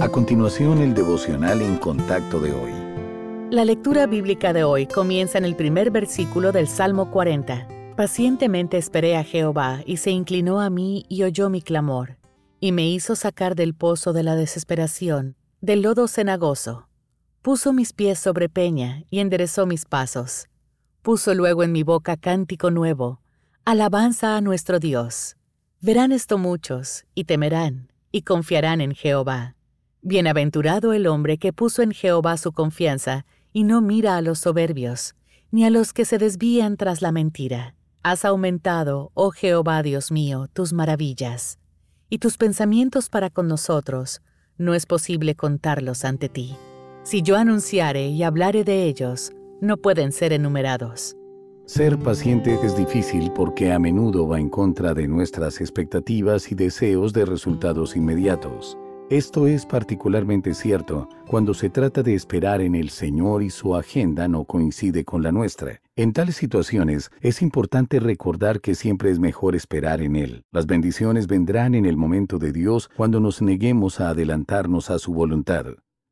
A continuación, el devocional en contacto de hoy. La lectura bíblica de hoy comienza en el primer versículo del Salmo 40. Pacientemente esperé a Jehová, y se inclinó a mí y oyó mi clamor, y me hizo sacar del pozo de la desesperación, del lodo cenagoso. Puso mis pies sobre peña y enderezó mis pasos. Puso luego en mi boca cántico nuevo, alabanza a nuestro Dios. Verán esto muchos, y temerán, y confiarán en Jehová. Bienaventurado el hombre que puso en Jehová su confianza y no mira a los soberbios, ni a los que se desvían tras la mentira. Has aumentado, oh Jehová Dios mío, tus maravillas, y tus pensamientos para con nosotros, no es posible contarlos ante ti. Si yo anunciare y hablare de ellos, no pueden ser enumerados. Ser paciente es difícil porque a menudo va en contra de nuestras expectativas y deseos de resultados inmediatos. Esto es particularmente cierto cuando se trata de esperar en el Señor y su agenda no coincide con la nuestra. En tales situaciones es importante recordar que siempre es mejor esperar en Él. Las bendiciones vendrán en el momento de Dios cuando nos neguemos a adelantarnos a su voluntad.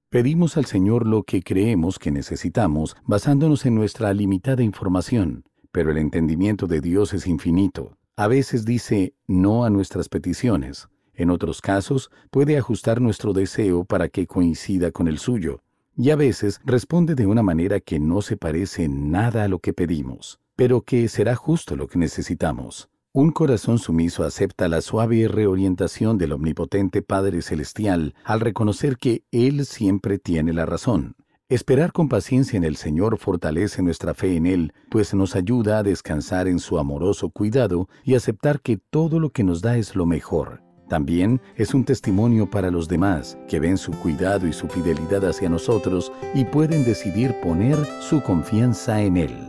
Pedimos al Señor lo que creemos que necesitamos basándonos en nuestra limitada información, pero el entendimiento de Dios es infinito. A veces dice no a nuestras peticiones, en otros casos, puede ajustar nuestro deseo para que coincida con el suyo, y a veces responde de una manera que no se parece nada a lo que pedimos, pero que será justo lo que necesitamos. Un corazón sumiso acepta la suave reorientación del omnipotente Padre Celestial al reconocer que Él siempre tiene la razón. Esperar con paciencia en el Señor fortalece nuestra fe en Él, pues nos ayuda a descansar en su amoroso cuidado y aceptar que todo lo que nos da es lo mejor. También es un testimonio para los demás que ven su cuidado y su fidelidad hacia nosotros y pueden decidir poner su confianza en Él.